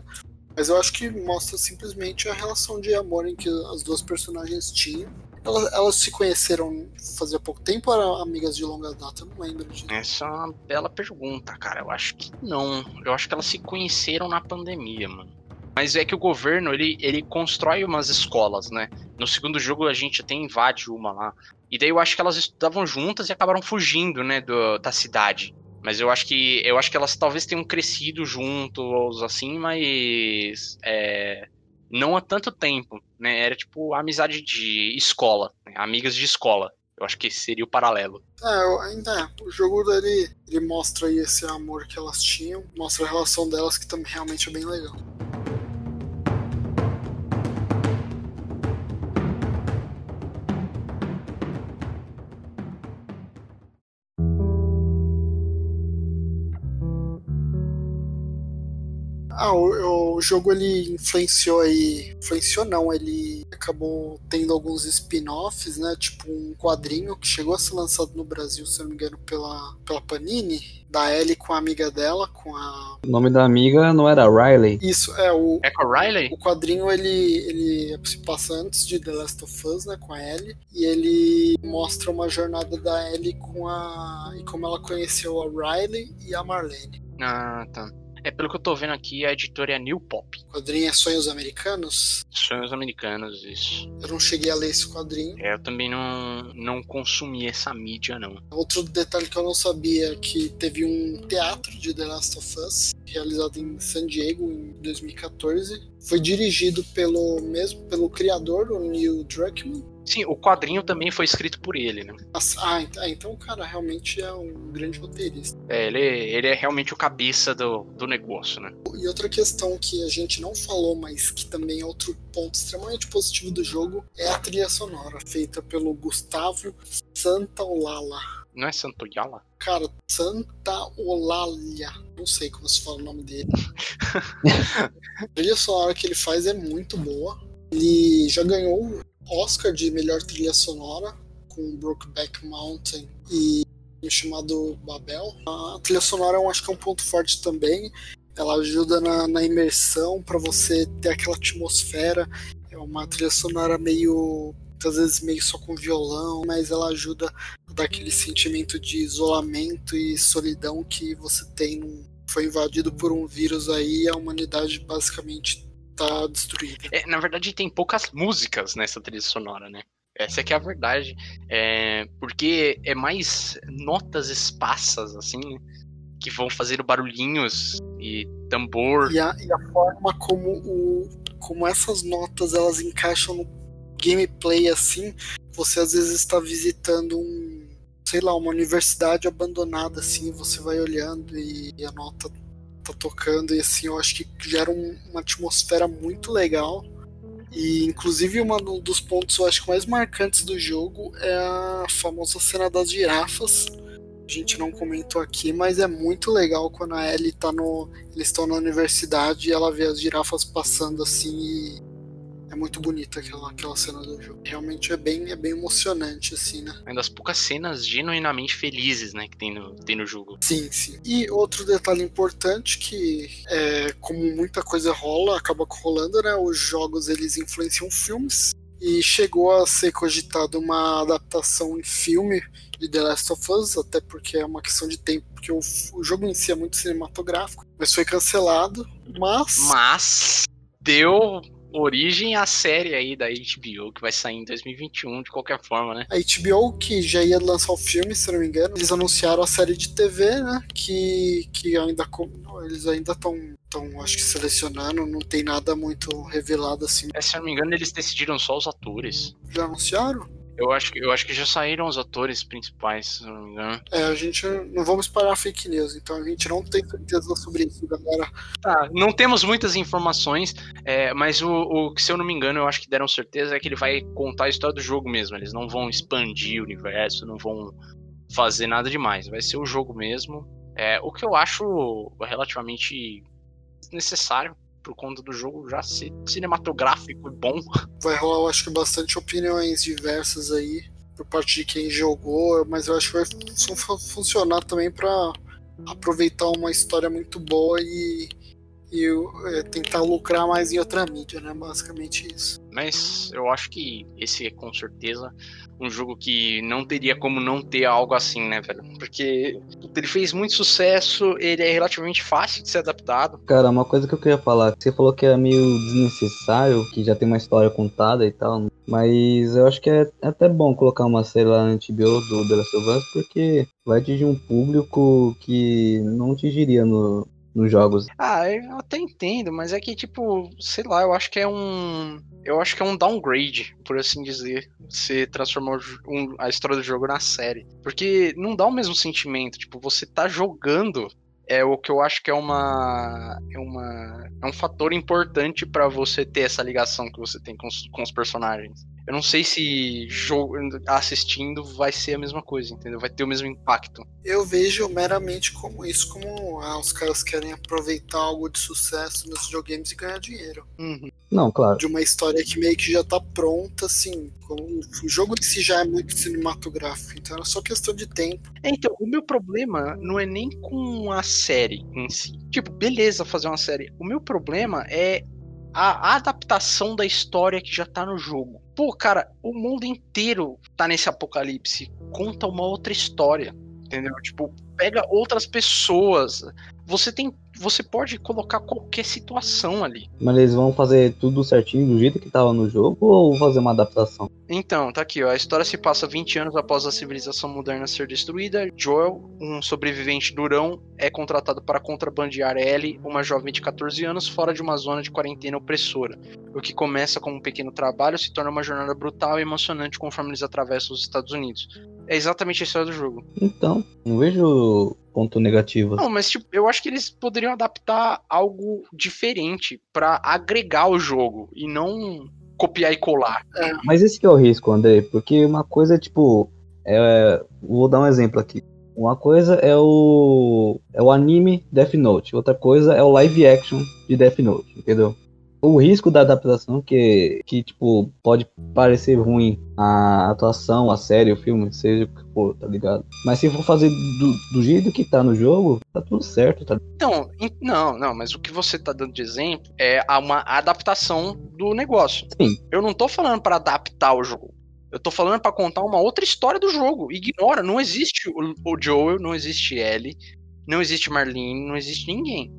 Mas eu acho que mostra simplesmente a relação de amor em que as duas personagens tinham. Elas, elas se conheceram fazia pouco tempo eram amigas de longa data? Eu não lembro disso. Essa é uma bela pergunta, cara. Eu acho que não. Eu acho que elas se conheceram na pandemia, mano. Mas é que o governo, ele, ele constrói umas escolas, né? No segundo jogo a gente até invade uma lá. E daí eu acho que elas estudavam juntas e acabaram fugindo, né, do, da cidade. Mas eu acho que eu acho que elas talvez tenham crescido juntos, assim, mas é, não há tanto tempo, né? Era tipo amizade de escola, né? amigas de escola. Eu acho que seria o paralelo. É, ainda é. O jogo ele, ele mostra aí esse amor que elas tinham, mostra a relação delas que também realmente é bem legal. Ah, o, o, jogo ele influenciou aí. Influenciou não, ele acabou tendo alguns spin-offs, né? Tipo um quadrinho que chegou a ser lançado no Brasil, se não me engano, pela, pela Panini, da Ellie com a amiga dela, com a. O nome da amiga não era Riley? Isso, é o. É com a Riley? O quadrinho ele, ele se passa antes de The Last of Us, né? Com a Ellie. E ele mostra uma jornada da Ellie com a. e como ela conheceu a Riley e a Marlene. Ah, tá. É pelo que eu tô vendo aqui, a editora é New Pop. O quadrinho é Sonhos Americanos? Sonhos Americanos, isso. Eu não cheguei a ler esse quadrinho. É, eu também não, não consumi essa mídia, não. Outro detalhe que eu não sabia é que teve um teatro de The Last of Us, realizado em San Diego em 2014. Foi dirigido pelo mesmo pelo criador, o Neil Druckmann Sim, o quadrinho também foi escrito por ele, né? Ah, então o cara realmente é um grande roteirista. É, ele, ele é realmente o cabeça do, do negócio, né? E outra questão que a gente não falou, mas que também é outro ponto extremamente positivo do jogo, é a trilha sonora, feita pelo Gustavo Santaolala. Não é Santoyala? Cara, Santa Olalia. Não sei como se fala o nome dele. a trilha sonora que ele faz é muito boa. Ele já ganhou Oscar de melhor trilha sonora com Brokeback Mountain e o chamado Babel. A trilha sonora eu acho que é um ponto forte também. Ela ajuda na, na imersão para você ter aquela atmosfera. É uma trilha sonora meio às vezes meio só com violão, mas ela ajuda a dar aquele sentimento de isolamento e solidão que você tem num, foi invadido por um vírus aí e a humanidade basicamente tá destruída. É, na verdade, tem poucas músicas nessa trilha sonora, né? Essa é que é a verdade. É, porque é mais notas esparsas, assim, né? que vão fazendo barulhinhos e tambor. E a, e a forma como, o, como essas notas elas encaixam no gameplay, assim, você às vezes está visitando um, sei lá, uma universidade abandonada, assim, você vai olhando e a nota tá tocando e assim, eu acho que gera um, uma atmosfera muito legal. E inclusive um dos pontos eu acho que mais marcantes do jogo é a famosa cena das girafas. A gente não comentou aqui, mas é muito legal quando a Ellie tá no. Eles estão na universidade e ela vê as girafas passando assim e muito bonita aquela, aquela cena do jogo. Realmente é bem, é bem emocionante, assim, né? É uma das poucas cenas genuinamente felizes, né, que tem no, tem no jogo. Sim, sim. E outro detalhe importante que, é, como muita coisa rola, acaba rolando, né? Os jogos, eles influenciam filmes. E chegou a ser cogitado uma adaptação em filme de The Last of Us, até porque é uma questão de tempo, porque o, o jogo em si é muito cinematográfico, mas foi cancelado, mas... Mas deu origem à série aí da HBO, que vai sair em 2021 de qualquer forma, né? A HBO, que já ia lançar o filme, se não me engano, eles anunciaram a série de TV, né? Que, que ainda. Eles ainda estão estão, acho que selecionando, não tem nada muito revelado assim. É, se não me engano, eles decidiram só os atores. Já anunciaram? Eu acho, que, eu acho que já saíram os atores principais, se não me engano. É, a gente não vamos espalhar fake news, então a gente não tem certeza sobre isso, galera. Tá, não temos muitas informações, é, mas o, o que, se eu não me engano, eu acho que deram certeza é que ele vai contar a história do jogo mesmo. Eles não vão expandir o universo, não vão fazer nada demais. Vai ser o jogo mesmo. É, o que eu acho relativamente necessário por conta do jogo já ser cinematográfico e bom. Vai rolar, eu acho que bastante opiniões diversas aí por parte de quem jogou, mas eu acho que vai funcionar também para aproveitar uma história muito boa e, e é, tentar lucrar mais em outra mídia, né? Basicamente isso. Mas eu acho que esse é com certeza um jogo que não teria como não ter algo assim, né, velho? Porque ele fez muito sucesso, ele é relativamente fácil de ser adaptado. Cara, uma coisa que eu queria falar, você falou que é meio desnecessário, que já tem uma história contada e tal, mas eu acho que é até bom colocar uma série lá na HBO do The Last of Us, porque vai atingir um público que não atingiria no, nos jogos. Ah, eu até entendo, mas é que, tipo, sei lá, eu acho que é um eu acho que é um downgrade, por assim dizer, você transformar um, a história do jogo na série. Porque não dá o mesmo sentimento, tipo, você tá jogando é o que eu acho que é uma é uma é um fator importante para você ter essa ligação que você tem com os, com os personagens. Eu não sei se jogo, assistindo vai ser a mesma coisa, entendeu? Vai ter o mesmo impacto. Eu vejo meramente como isso, como ah, os caras querem aproveitar algo de sucesso nos videogames e ganhar dinheiro. Uhum. Não, claro. De uma história que meio que já tá pronta, assim. O jogo em si já é muito cinematográfico, então é só questão de tempo. É, então, o meu problema não é nem com a série em si. Tipo, beleza fazer uma série. O meu problema é a adaptação da história que já tá no jogo. Pô, cara, o mundo inteiro tá nesse apocalipse. Conta uma outra história. Entendeu? Tipo, pega outras pessoas. Você tem. Você pode colocar qualquer situação ali. Mas eles vão fazer tudo certinho do jeito que tava no jogo ou fazer uma adaptação? Então, tá aqui, ó. A história se passa 20 anos após a civilização moderna ser destruída. Joel, um sobrevivente durão, é contratado para contrabandear Ellie, uma jovem de 14 anos, fora de uma zona de quarentena opressora. O que começa como um pequeno trabalho se torna uma jornada brutal e emocionante conforme eles atravessam os Estados Unidos. É exatamente a história do jogo. Então, não vejo ponto negativo. Não, mas tipo, eu acho que eles poderiam adaptar algo diferente para agregar o jogo e não copiar e colar. É. Mas esse que é o risco, André, porque uma coisa é tipo, é, vou dar um exemplo aqui. Uma coisa é o é o anime Death Note, outra coisa é o live action de Death Note, entendeu? O risco da adaptação que, que tipo, pode parecer ruim a atuação, a série, o filme, seja o que for, tá ligado? Mas se for fazer do, do jeito que tá no jogo, tá tudo certo, tá? Então, não, não, mas o que você tá dando de exemplo é uma adaptação do negócio. Sim. Eu não tô falando para adaptar o jogo. Eu tô falando para contar uma outra história do jogo. Ignora, não existe o, o Joel, não existe Ellie, não existe Marlene, não existe ninguém.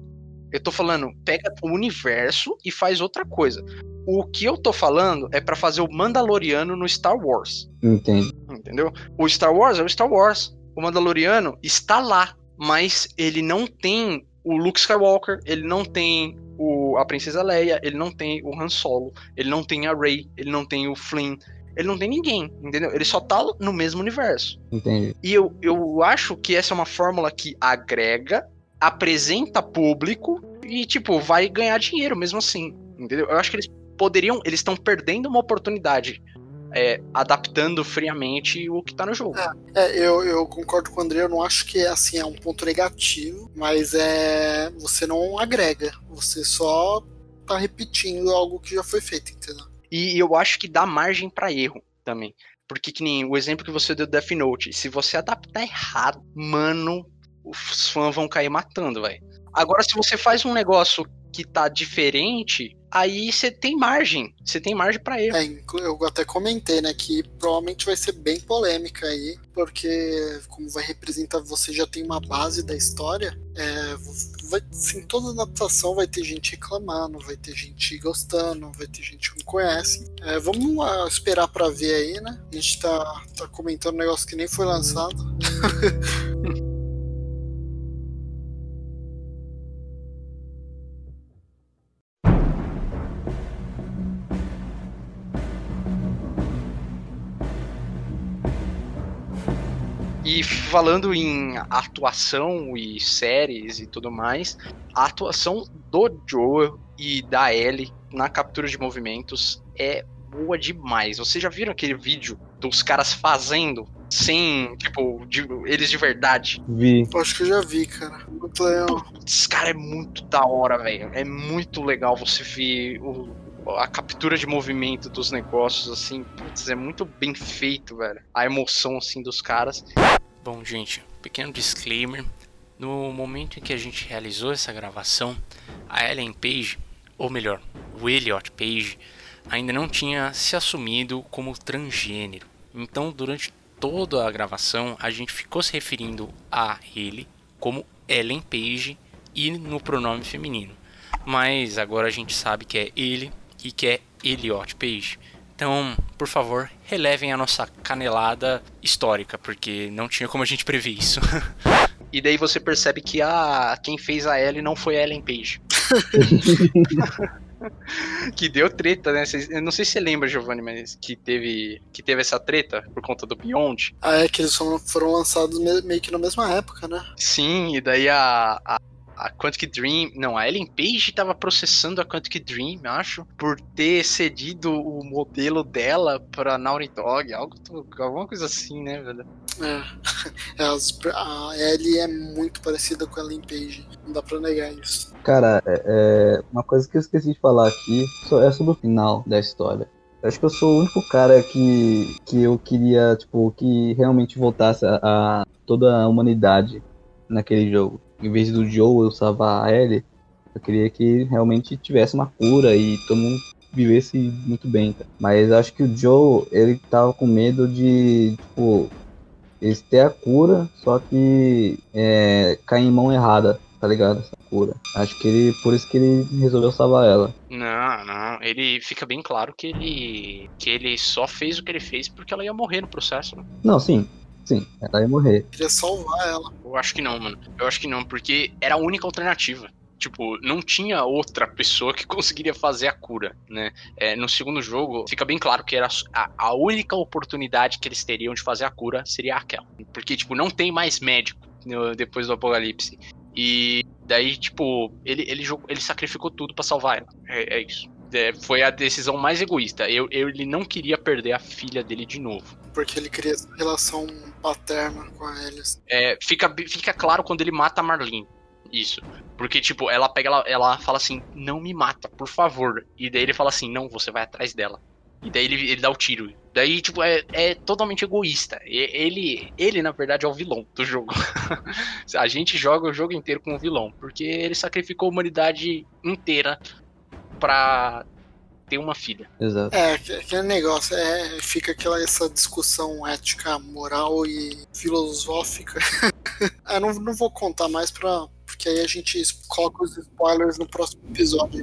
Eu tô falando, pega o universo e faz outra coisa. O que eu tô falando é para fazer o Mandaloriano no Star Wars. Entendo. Entendeu? O Star Wars é o Star Wars. O Mandaloriano está lá, mas ele não tem o Luke Skywalker, ele não tem o, a Princesa Leia, ele não tem o Han Solo, ele não tem a Rey, ele não tem o Flynn, ele não tem ninguém, entendeu? Ele só tá no mesmo universo. Entendi. E eu, eu acho que essa é uma fórmula que agrega apresenta público e, tipo, vai ganhar dinheiro mesmo assim. Entendeu? Eu acho que eles poderiam. Eles estão perdendo uma oportunidade. É, adaptando friamente o que tá no jogo. É, é, eu, eu concordo com o André, eu não acho que é assim, é um ponto negativo, mas é. Você não agrega, você só tá repetindo algo que já foi feito, entendeu? E eu acho que dá margem para erro também. Porque que nem o exemplo que você deu do Death Note, se você adaptar errado, mano, os fãs vão cair matando, velho. Agora, se você faz um negócio que tá diferente, aí você tem margem. Você tem margem para erro. É, eu até comentei, né, que provavelmente vai ser bem polêmica aí, porque como vai representar, você já tem uma base da história, é, vai, em toda adaptação vai ter gente reclamando, vai ter gente gostando, vai ter gente que não conhece. É, vamos lá esperar para ver aí, né? A gente tá, tá comentando um negócio que nem foi lançado. E falando em atuação e séries e tudo mais, a atuação do Joel e da Ellie na captura de movimentos é boa demais. Vocês já viram aquele vídeo dos caras fazendo sem, tipo, de, eles de verdade? Vi. Acho que eu já vi, cara. Muito legal. Esse cara é muito da hora, velho. É muito legal você ver o, a captura de movimento dos negócios, assim. Putz, é muito bem feito, velho. A emoção, assim, dos caras. Bom, gente, pequeno disclaimer. No momento em que a gente realizou essa gravação, a Ellen Page, ou melhor, o Elliot Page, ainda não tinha se assumido como transgênero. Então, durante toda a gravação, a gente ficou se referindo a ele como Ellen Page e no pronome feminino. Mas agora a gente sabe que é ele e que é Elliot Page. Então, por favor, relevem a nossa canelada histórica, porque não tinha como a gente prever isso. E daí você percebe que a quem fez a Ellie não foi a Ellen Page. que deu treta, né? Eu não sei se você lembra, Giovanni, mas que teve, que teve essa treta por conta do Beyond. Ah, é que eles foram, foram lançados me- meio que na mesma época, né? Sim, e daí a, a, a Quantic Dream. Não, a Ellen Page tava processando a Quantic Dream, acho, por ter cedido o modelo dela pra Naughty Dog, algo, alguma coisa assim, né, velho? É. As- a Ellie é muito parecida com a Ellen Page. Não dá pra negar isso. Cara, é, é, uma coisa que eu esqueci de falar aqui é sobre o final da história. Eu acho que eu sou o único cara que, que eu queria, tipo, que realmente voltasse a, a toda a humanidade naquele jogo. Em vez do Joe eu salvar a Ellie, eu queria que realmente tivesse uma cura e todo mundo vivesse muito bem. cara. Mas acho que o Joe, ele tava com medo de, tipo, eles ter a cura, só que é, cair em mão errada, tá ligado? Essa cura. Acho que ele, por isso que ele resolveu salvar ela. Não, não. Ele fica bem claro que ele. que ele só fez o que ele fez porque ela ia morrer no processo, né? Não, sim, sim, ela ia morrer. Queria salvar ela. Eu acho que não, mano. Eu acho que não, porque era a única alternativa. Tipo, não tinha outra pessoa que conseguiria fazer a cura, né? É, no segundo jogo, fica bem claro que era a, a única oportunidade que eles teriam de fazer a cura seria aquela. Porque, tipo, não tem mais médico no- depois do apocalipse. E daí, tipo, ele, ele, jogou- ele sacrificou tudo pra salvar ela. É, é isso. É, foi a decisão mais egoísta. Eu, eu- ele não queria perder a filha dele de novo. Porque ele queria essa relação paterna com a Ellie. É, fica, fica claro quando ele mata a Marlene. Isso. Porque, tipo, ela pega, ela, ela fala assim, não me mata, por favor. E daí ele fala assim, não, você vai atrás dela. E daí ele, ele dá o tiro. Daí, tipo, é, é totalmente egoísta. E- Ele, ele, na verdade, é o vilão do jogo. a gente joga o jogo inteiro com o vilão. Porque ele sacrificou a humanidade inteira pra ter uma filha. Exato. É, que- aquele negócio, é, fica aquela essa discussão ética, moral e filosófica. eu não, não vou contar mais pra. Porque aí a gente coloca os spoilers no próximo episódio.